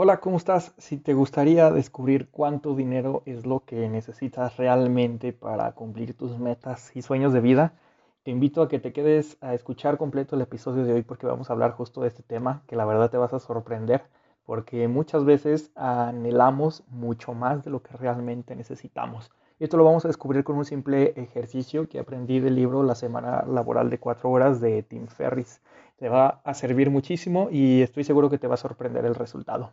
Hola, ¿cómo estás? Si te gustaría descubrir cuánto dinero es lo que necesitas realmente para cumplir tus metas y sueños de vida, te invito a que te quedes a escuchar completo el episodio de hoy porque vamos a hablar justo de este tema que la verdad te vas a sorprender porque muchas veces anhelamos mucho más de lo que realmente necesitamos. Esto lo vamos a descubrir con un simple ejercicio que aprendí del libro La semana laboral de cuatro horas de Tim Ferris. Te va a servir muchísimo y estoy seguro que te va a sorprender el resultado.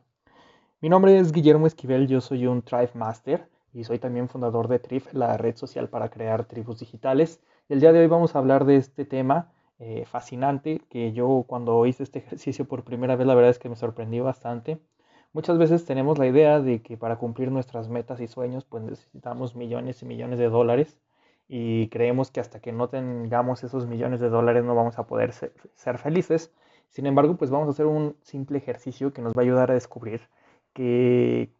Mi nombre es Guillermo Esquivel, yo soy un Tribe Master y soy también fundador de Trif, la red social para crear tribus digitales. Y el día de hoy vamos a hablar de este tema eh, fascinante que yo cuando hice este ejercicio por primera vez la verdad es que me sorprendí bastante. Muchas veces tenemos la idea de que para cumplir nuestras metas y sueños pues necesitamos millones y millones de dólares y creemos que hasta que no tengamos esos millones de dólares no vamos a poder ser, felices. Sin embargo, pues vamos a hacer un simple ejercicio que nos va a ayudar a descubrir que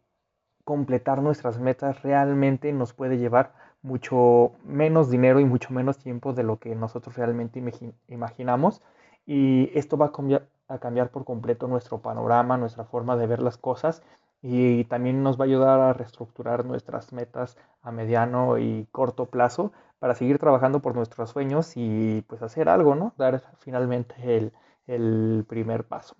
completar nuestras metas realmente nos puede llevar mucho menos dinero y mucho menos tiempo de lo que nosotros realmente imaginamos. Y esto va a a cambiar por completo nuestro panorama, nuestra forma de ver las cosas y también nos va a ayudar a reestructurar nuestras metas a mediano y corto plazo para seguir trabajando por nuestros sueños y pues hacer algo, ¿no? Dar finalmente el, primer paso.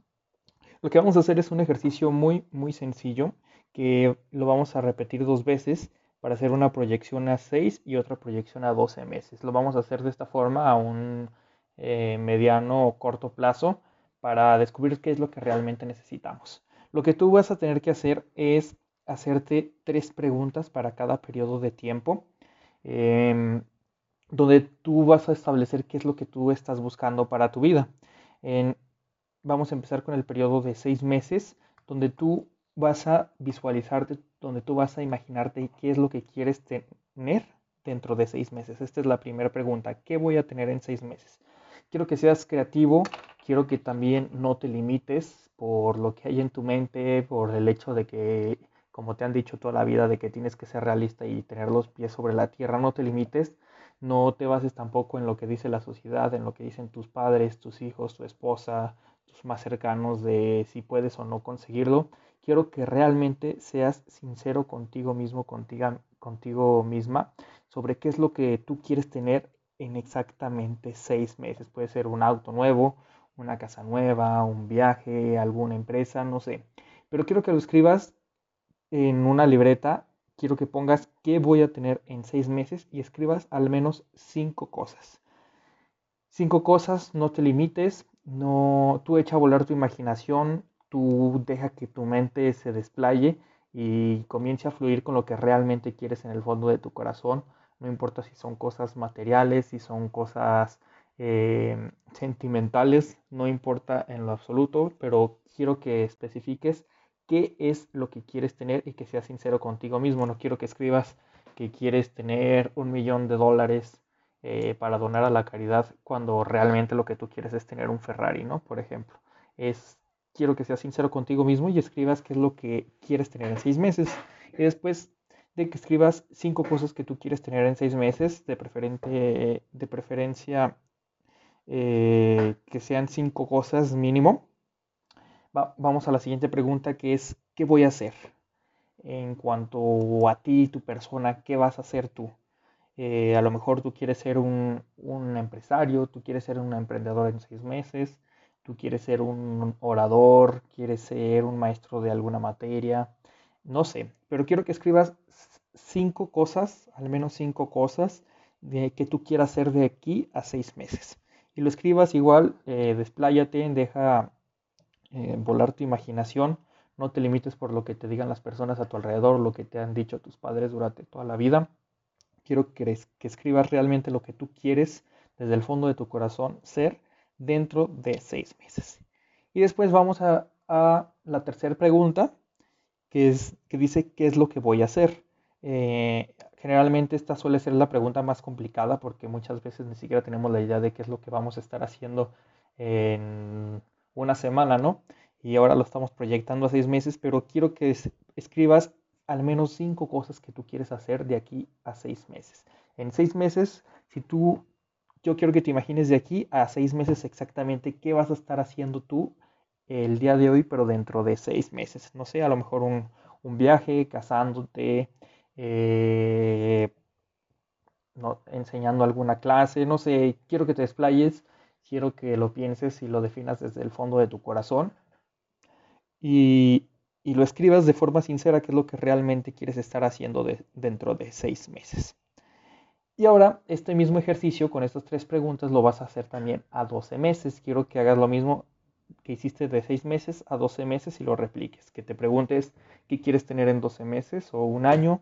Lo que vamos a hacer es un ejercicio muy, muy sencillo que lo vamos a repetir dos veces para hacer una proyección a 6 y otra proyección a 12 meses. Lo vamos a hacer de esta forma a un eh, mediano o corto plazo para descubrir qué es lo que realmente necesitamos. Lo que tú vas a tener que hacer es hacerte tres preguntas para cada periodo de tiempo, em, donde tú vas a establecer qué es lo que tú estás buscando para tu vida. En, vamos a empezar con el periodo de seis meses, donde tú vas a visualizarte, donde tú vas a imaginarte qué es lo que quieres tener dentro de seis meses. Esta es la primera pregunta. ¿Qué voy a tener en seis meses? Quiero que seas creativo, quiero que también no te limites por lo que hay en tu mente, por el hecho de que, como te han dicho toda la vida, de que tienes que ser realista y tener los pies sobre la tierra, no te limites. No te bases tampoco en lo que dice la sociedad, en lo que dicen tus padres, tus hijos, tu esposa, más cercanos de si puedes o no conseguirlo. Quiero que realmente seas sincero contigo mismo, contigo, contigo misma, sobre qué es lo que tú quieres tener en exactamente seis meses. Puede ser un auto nuevo, una casa nueva, un viaje, alguna empresa, no sé. Pero quiero que lo escribas en una libreta. Quiero que pongas qué voy a tener en seis meses y escribas al menos cinco cosas. Cinco cosas, no te limites, no, tú echa a volar tu imaginación, tú deja que tu mente se desplaye y comience a fluir con lo que realmente quieres en el fondo de tu corazón. No importa si son cosas materiales, si son cosas eh, sentimentales, no importa en lo absoluto, pero quiero que especifiques qué es lo que quieres tener y que seas sincero contigo mismo. No quiero que escribas que quieres tener un millón de dólares eh, para donar a la caridad cuando realmente lo que tú quieres es tener un Ferrari, ¿no? Por ejemplo, es quiero que seas sincero contigo mismo y escribas qué es lo que quieres tener en seis meses. Y después de que escribas cinco cosas que tú quieres tener en seis meses, de, preferente, de preferencia eh, que sean cinco cosas mínimo, vamos a la siguiente pregunta que es, ¿qué voy a hacer? En cuanto a ti, tu persona, ¿qué vas a hacer tú? Eh, a lo mejor tú quieres ser un, empresario, tú quieres ser un emprendedor en seis meses, tú quieres ser un orador, quieres ser un maestro de alguna materia, no sé, pero quiero que escribas cinco cosas, al menos cinco cosas de que tú quieras hacer de aquí a seis meses. Y lo escribas igual, eh, despláyate, deja eh, volar tu imaginación, no te limites por lo que te digan las personas a tu alrededor, lo que te han dicho tus padres durante toda la vida quiero que, que escribas realmente lo que tú quieres desde el fondo de tu corazón ser dentro de seis meses. Y después vamos a, la tercera pregunta, que, es, que dice, ¿qué es lo que voy a hacer? Eh, generalmente esta suele ser la pregunta más complicada porque muchas veces ni siquiera tenemos la idea de qué es lo que vamos a estar haciendo en una semana, ¿no? Y ahora lo estamos proyectando a seis meses, pero quiero que escribas al menos cinco cosas que tú quieres hacer de aquí a seis meses. En seis meses, si tú, yo quiero que te imagines de aquí a seis meses exactamente qué vas a estar haciendo tú el día de hoy, pero dentro de seis meses. No sé, a lo mejor un, viaje, casándote, eh, no, enseñando alguna clase, no sé, quiero que te desplayes, quiero que lo pienses y lo definas desde el fondo de tu corazón y, lo escribas de forma sincera, que es lo que realmente quieres estar haciendo dentro de seis meses. Y ahora, este mismo ejercicio con estas tres preguntas lo vas a hacer también a 12 meses. Quiero que hagas lo mismo que hiciste de 6 meses a 12 meses y lo repliques. Que te preguntes qué quieres tener en 12 meses o un año,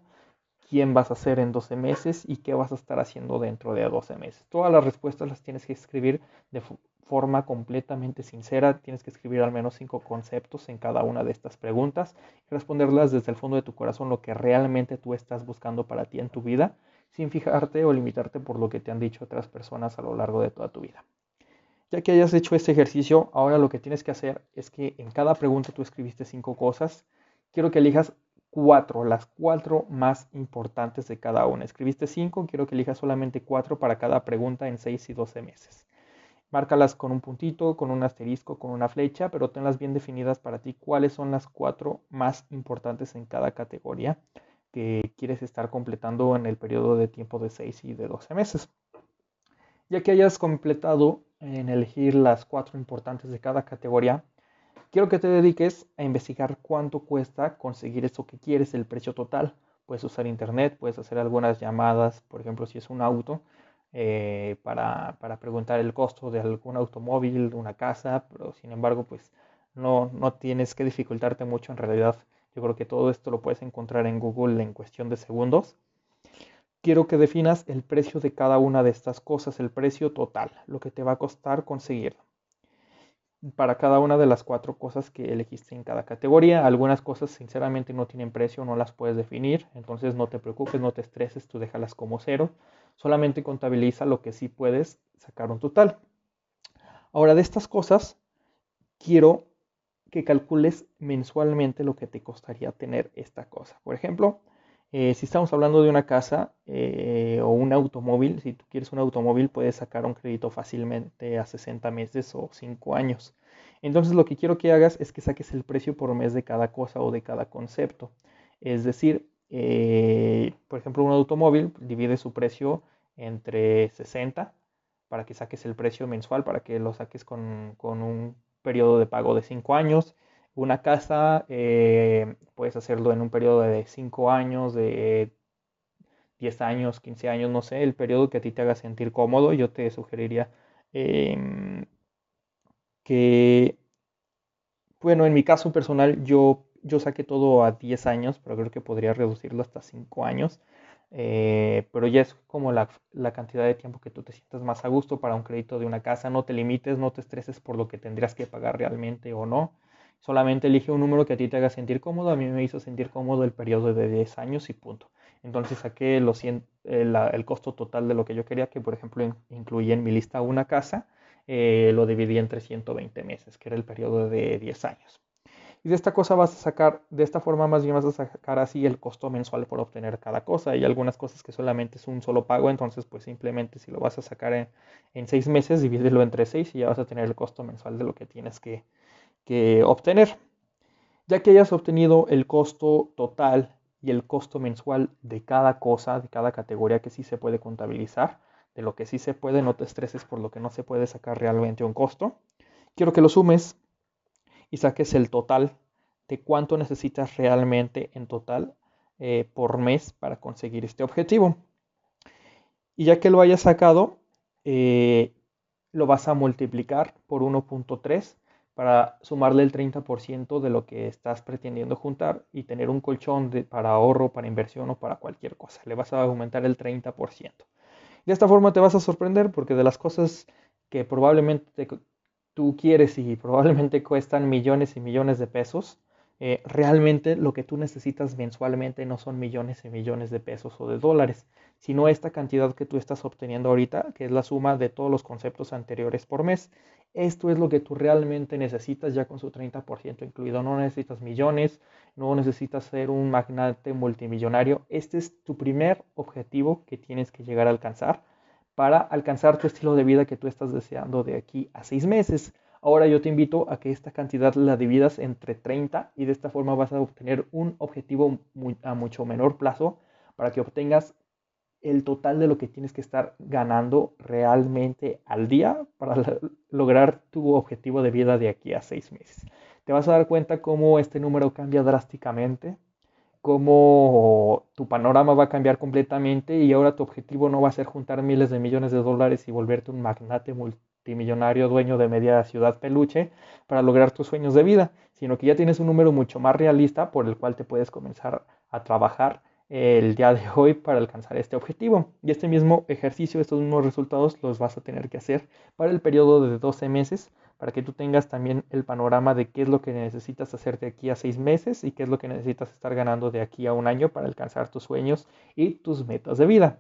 quién vas a ser en 12 meses y qué vas a estar haciendo dentro de 12 meses. Todas las respuestas las tienes que escribir de forma completamente sincera. Tienes que escribir al menos cinco conceptos en cada una de estas preguntas y responderlas desde el fondo de tu corazón lo que realmente tú estás buscando para ti en tu vida, sin fijarte o limitarte por lo que te han dicho otras personas a lo largo de toda tu vida. Ya que hayas hecho este ejercicio, ahora lo que tienes que hacer es que en cada pregunta tú escribiste cinco cosas. Quiero que elijas cuatro, las cuatro más importantes de cada una. Escribiste cinco, quiero que elijas solamente cuatro para cada pregunta en seis y doce meses. Márcalas con un puntito, con un asterisco, con una flecha, pero tenlas bien definidas para ti cuáles son las cuatro más importantes en cada categoría que quieres estar completando en el periodo de tiempo de 6 y de 12 meses. Ya que hayas completado en elegir las cuatro importantes de cada categoría, quiero que te dediques a investigar cuánto cuesta conseguir eso que quieres, el precio total. Puedes usar internet, puedes hacer algunas llamadas, por ejemplo, si es un auto, eh, para, preguntar el costo de algún automóvil, una casa, pero sin embargo, pues no, no tienes que dificultarte mucho en realidad. Yo creo que todo esto lo puedes encontrar en Google en cuestión de segundos. Quiero que definas el precio de cada una de estas cosas, el precio total, lo que te va a costar conseguirlo. Para cada una de las cuatro cosas que elegiste en cada categoría, algunas cosas sinceramente no tienen precio, no las puedes definir, entonces no te preocupes, no te estreses, tú déjalas como cero solamente contabiliza lo que sí puedes sacar un total. Ahora, de estas cosas, quiero que calcules mensualmente lo que te costaría tener esta cosa. Por ejemplo, eh, si estamos hablando de una casa eh, o un automóvil, si tú quieres un automóvil, puedes sacar un crédito fácilmente a 60 meses o 5 años. Entonces lo que quiero que hagas es que saques el precio por mes de cada cosa o de cada concepto. Es decir, eh, por ejemplo, un automóvil divide su precio entre 60 para que saques el precio mensual, para que lo saques con, un periodo de pago de 5 años. Una casa eh, puedes hacerlo en un periodo de 5 años, de 10 años, 15 años, no sé, el periodo que a ti te haga sentir cómodo. Yo te sugeriría em, que, bueno, en mi caso personal, yo yo saqué todo a 10 años, pero creo que podría reducirlo hasta 5 años. Eh, pero ya es como la, cantidad de tiempo que tú te sientas más a gusto para un crédito de una casa. No te limites, no te estreses por lo que tendrías que pagar realmente o no. Solamente elige un número que a ti te haga sentir cómodo. A mí me hizo sentir cómodo el periodo de 10 años y punto. Entonces saqué el, el, costo total de lo que yo quería, que por ejemplo incluía en mi lista una casa. Eh, lo dividí entre 120 meses, que era el periodo de 10 años. Y de esta cosa vas a sacar, de esta forma más bien vas a sacar así el costo mensual por obtener cada cosa. Hay algunas cosas que solamente es un solo pago, entonces pues simplemente si lo vas a sacar en, en seis meses, divídelo entre seis y ya vas a tener el costo mensual de lo que tienes que, que obtener. Ya que hayas obtenido el costo total y el costo mensual de cada cosa, de cada categoría que sí se puede contabilizar, de lo que sí se puede, no te estreses por lo que no se puede sacar realmente un costo. Quiero que lo sumes y saques el total de cuánto necesitas realmente en total eh, por mes para conseguir este objetivo. Y ya que lo hayas sacado, eh, lo vas a multiplicar por 1.3 para sumarle el 30% de lo que estás pretendiendo juntar y tener un colchón de, para ahorro, para inversión o para cualquier cosa. Le vas a aumentar el 30%. De esta forma te vas a sorprender porque de las cosas que probablemente tú quieres y probablemente cuestan millones y millones de pesos, eh, realmente lo que tú necesitas mensualmente no son millones y millones de pesos o de dólares, sino esta cantidad que tú estás obteniendo ahorita, que es la suma de todos los conceptos anteriores por mes. Esto es lo que tú realmente necesitas ya con su 30% incluido. No necesitas millones, no necesitas ser un magnate multimillonario. Este es tu primer objetivo que tienes que llegar a alcanzar para alcanzar tu estilo de vida que tú estás deseando de aquí a seis meses. Ahora yo te invito a que esta cantidad la dividas entre 30 y de esta forma vas a obtener un objetivo a mucho menor plazo para que obtengas el total de lo que tienes que estar ganando realmente al día para lograr tu objetivo de vida de aquí a seis meses. Te vas a dar cuenta cómo este número cambia drásticamente, cómo tu panorama va a cambiar completamente y ahora tu objetivo no va a ser juntar miles de millones de dólares y volverte un magnate multimillonario dueño de media ciudad peluche para lograr tus sueños de vida, sino que ya tienes un número mucho más realista por el cual te puedes comenzar a trabajar el día de hoy para alcanzar este objetivo. Y este mismo ejercicio, estos mismos resultados los vas a tener que hacer para el periodo de 12 meses para que tú tengas también el panorama de qué es lo que necesitas hacer de aquí a 6 meses y qué es lo que necesitas estar ganando de aquí a un año para alcanzar tus sueños y tus metas de vida.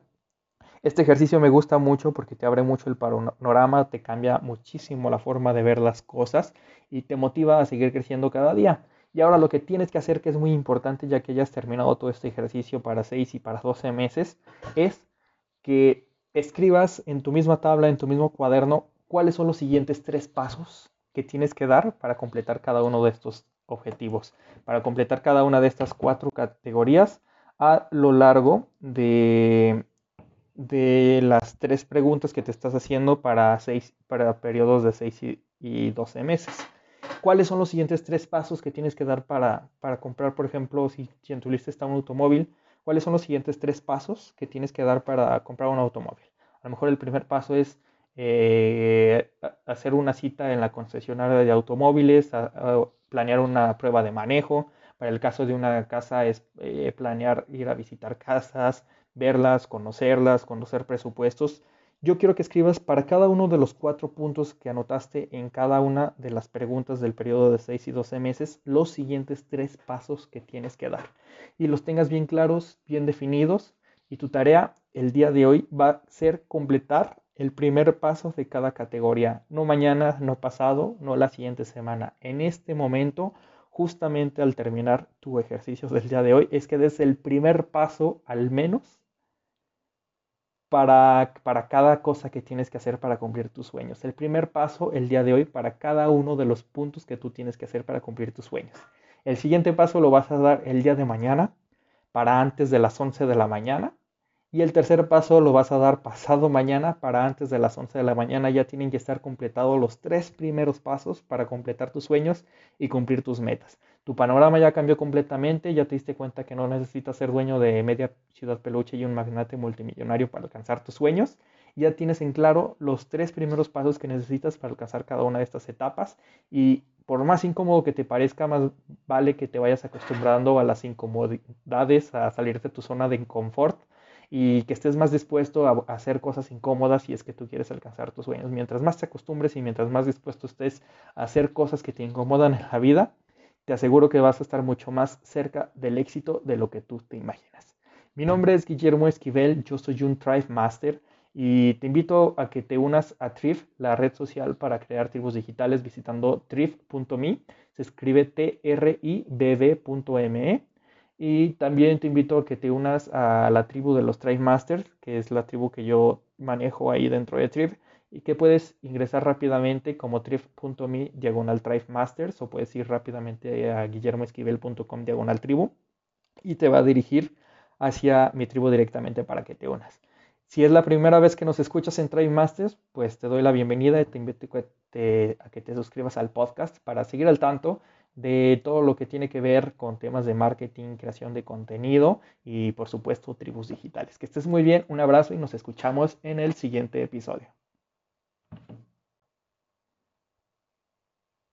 Este ejercicio me gusta mucho porque te abre mucho el panorama, te cambia muchísimo la forma de ver las cosas y te motiva a seguir creciendo cada día. Y ahora lo que tienes que hacer, que es muy importante ya que hayas terminado todo este ejercicio para 6 y para 12 meses, es que escribas en tu misma tabla, en tu mismo cuaderno, cuáles son los siguientes tres pasos que tienes que dar para completar cada uno de estos objetivos, para completar cada una de estas cuatro categorías a lo largo de, de las tres preguntas que te estás haciendo para, seis, para periodos de 6 y 12 meses cuáles son los siguientes tres pasos que tienes que dar para, comprar, por ejemplo, si, en tu lista está un automóvil, cuáles son los siguientes tres pasos que tienes que dar para comprar un automóvil. A lo mejor el primer paso es eh, hacer una cita en la concesionaria de automóviles, planear una prueba de manejo. Para el caso de una casa es eh, planear ir a visitar casas, verlas, conocerlas, conocer presupuestos yo quiero que escribas para cada uno de los cuatro puntos que anotaste en cada una de las preguntas del periodo de 6 y 12 meses los siguientes tres pasos que tienes que dar. Y los tengas bien claros, bien definidos. Y tu tarea el día de hoy va a ser completar el primer paso de cada categoría. No mañana, no pasado, no la siguiente semana. En este momento, justamente al terminar tu ejercicio del día de hoy, es que des el primer paso al menos para, para cada cosa que tienes que hacer para cumplir tus sueños. El primer paso el día de hoy para cada uno de los puntos que tú tienes que hacer para cumplir tus sueños. El siguiente paso lo vas a dar el día de mañana para antes de las 11 de la mañana y el tercer paso lo vas a dar pasado mañana para antes de las 11 de la mañana. Ya tienen que estar completados los tres primeros pasos para completar tus sueños y cumplir tus metas. Tu panorama ya cambió completamente, ya te diste cuenta que no necesitas ser dueño de media ciudad peluche y un magnate multimillonario para alcanzar tus sueños. Ya tienes en claro los tres primeros pasos que necesitas para alcanzar cada una de estas etapas y por más incómodo que te parezca, más vale que te vayas acostumbrando a las incomodidades, a salir de tu zona de confort y que estés más dispuesto a, hacer cosas incómodas si es que tú quieres alcanzar tus sueños. Mientras más te acostumbres y mientras más dispuesto estés a hacer cosas que te incomodan en la vida, te aseguro que vas a estar mucho más cerca del éxito de lo que tú te imaginas. Mi nombre es Guillermo Esquivel, yo soy un Thrive Master y te invito a que te unas a Thrive, la red social para crear tribus digitales, visitando thrive.me. Se escribe t r i -B y también te invito a que te unas a la tribu de los Tribe Masters, que es la tribu que yo manejo ahí dentro de Tribe, y que puedes ingresar rápidamente como tribe.me diagonal Tribe Masters, o puedes ir rápidamente a guillermoesquivel.com diagonal tribu, y te va a dirigir hacia mi tribu directamente para que te unas. Si es la primera vez que nos escuchas en Tribe Masters, pues te doy la bienvenida y te invito a que te suscribas al podcast para seguir al tanto de todo lo que tiene que ver con temas de marketing, creación de contenido y por supuesto tribus digitales. Que estés muy bien, un abrazo y nos escuchamos en el siguiente episodio.